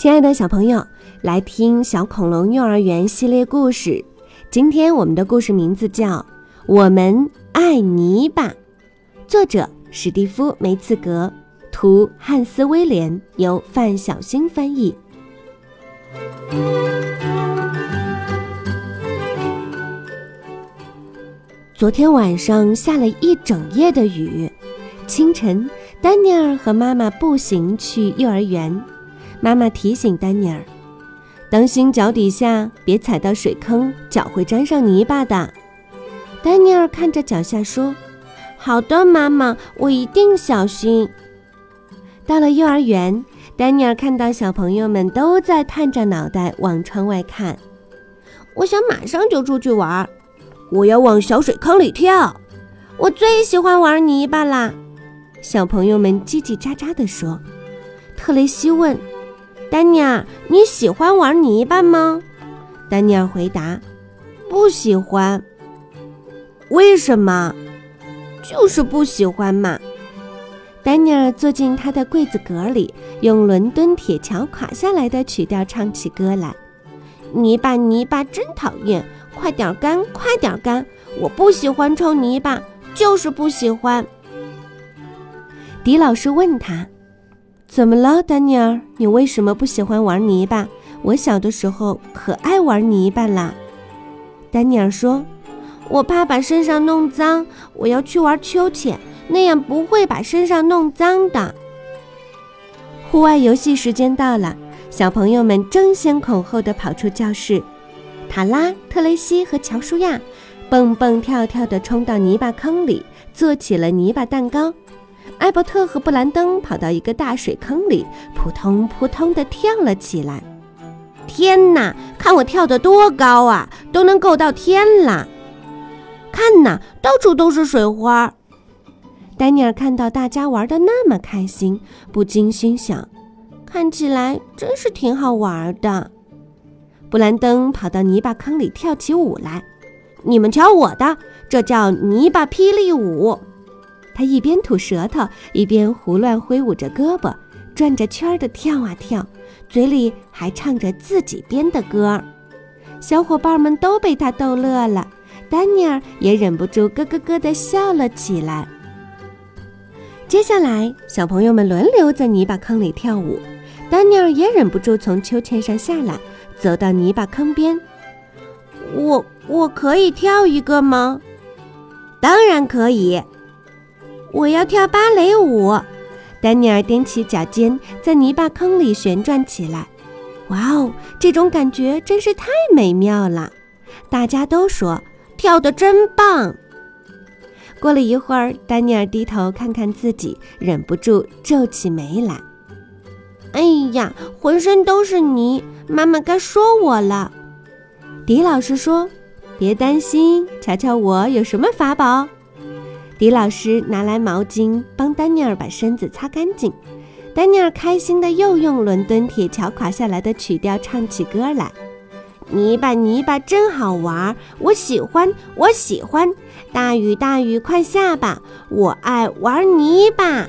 亲爱的小朋友，来听小恐龙幼儿园系列故事。今天我们的故事名字叫《我们爱泥巴》，作者史蒂夫·梅茨格，图汉斯·威廉，由范小新翻译。昨天晚上下了一整夜的雨，清晨，丹尼尔和妈妈步行去幼儿园。妈妈提醒丹尼尔：“当心脚底下别踩到水坑，脚会沾上泥巴的。”丹尼尔看着脚下说：“好的，妈妈，我一定小心。”到了幼儿园，丹尼尔看到小朋友们都在探着脑袋往窗外看。我想马上就出去玩，我要往小水坑里跳。我最喜欢玩泥巴啦！小朋友们叽叽喳喳地说。特雷西问。丹尼尔，你喜欢玩泥巴吗？丹尼尔回答：“不喜欢。”为什么？就是不喜欢嘛。丹尼尔坐进他的柜子格里，用伦敦铁桥垮下来的曲调唱起歌来：“泥巴，泥巴真讨厌，快点干，快点干！我不喜欢臭泥巴，就是不喜欢。”迪老师问他。怎么了，丹尼尔？你为什么不喜欢玩泥巴？我小的时候可爱玩泥巴啦。丹尼尔说：“我怕把身上弄脏，我要去玩秋千，那样不会把身上弄脏的。”户外游戏时间到了，小朋友们争先恐后地跑出教室。塔拉、特雷西和乔舒亚蹦蹦跳跳地冲到泥巴坑里，做起了泥巴蛋糕。艾伯特和布兰登跑到一个大水坑里，扑通扑通地跳了起来。天哪，看我跳得多高啊，都能够到天了！看呐，到处都是水花。丹尼尔看到大家玩得那么开心，不禁心想：看起来真是挺好玩的。布兰登跑到泥巴坑里跳起舞来，你们瞧我的，这叫泥巴霹雳舞。他一边吐舌头，一边胡乱挥舞着胳膊，转着圈儿的跳啊跳，嘴里还唱着自己编的歌儿。小伙伴们都被他逗乐了，丹尼尔也忍不住咯咯咯地笑了起来。接下来，小朋友们轮流在泥巴坑里跳舞，丹尼尔也忍不住从秋千上下来，走到泥巴坑边。我我可以跳一个吗？当然可以。我要跳芭蕾舞，丹尼尔踮起脚尖，在泥巴坑里旋转起来。哇哦，这种感觉真是太美妙了！大家都说跳得真棒。过了一会儿，丹尼尔低头看看自己，忍不住皱起眉来。哎呀，浑身都是泥，妈妈该说我了。迪老师说：“别担心，瞧瞧我有什么法宝。”迪老师拿来毛巾，帮丹尼尔把身子擦干净。丹尼尔开心的又用伦敦铁桥垮下来的曲调唱起歌来：“泥巴泥巴真好玩，我喜欢我喜欢。大雨大雨快下吧，我爱玩泥巴。”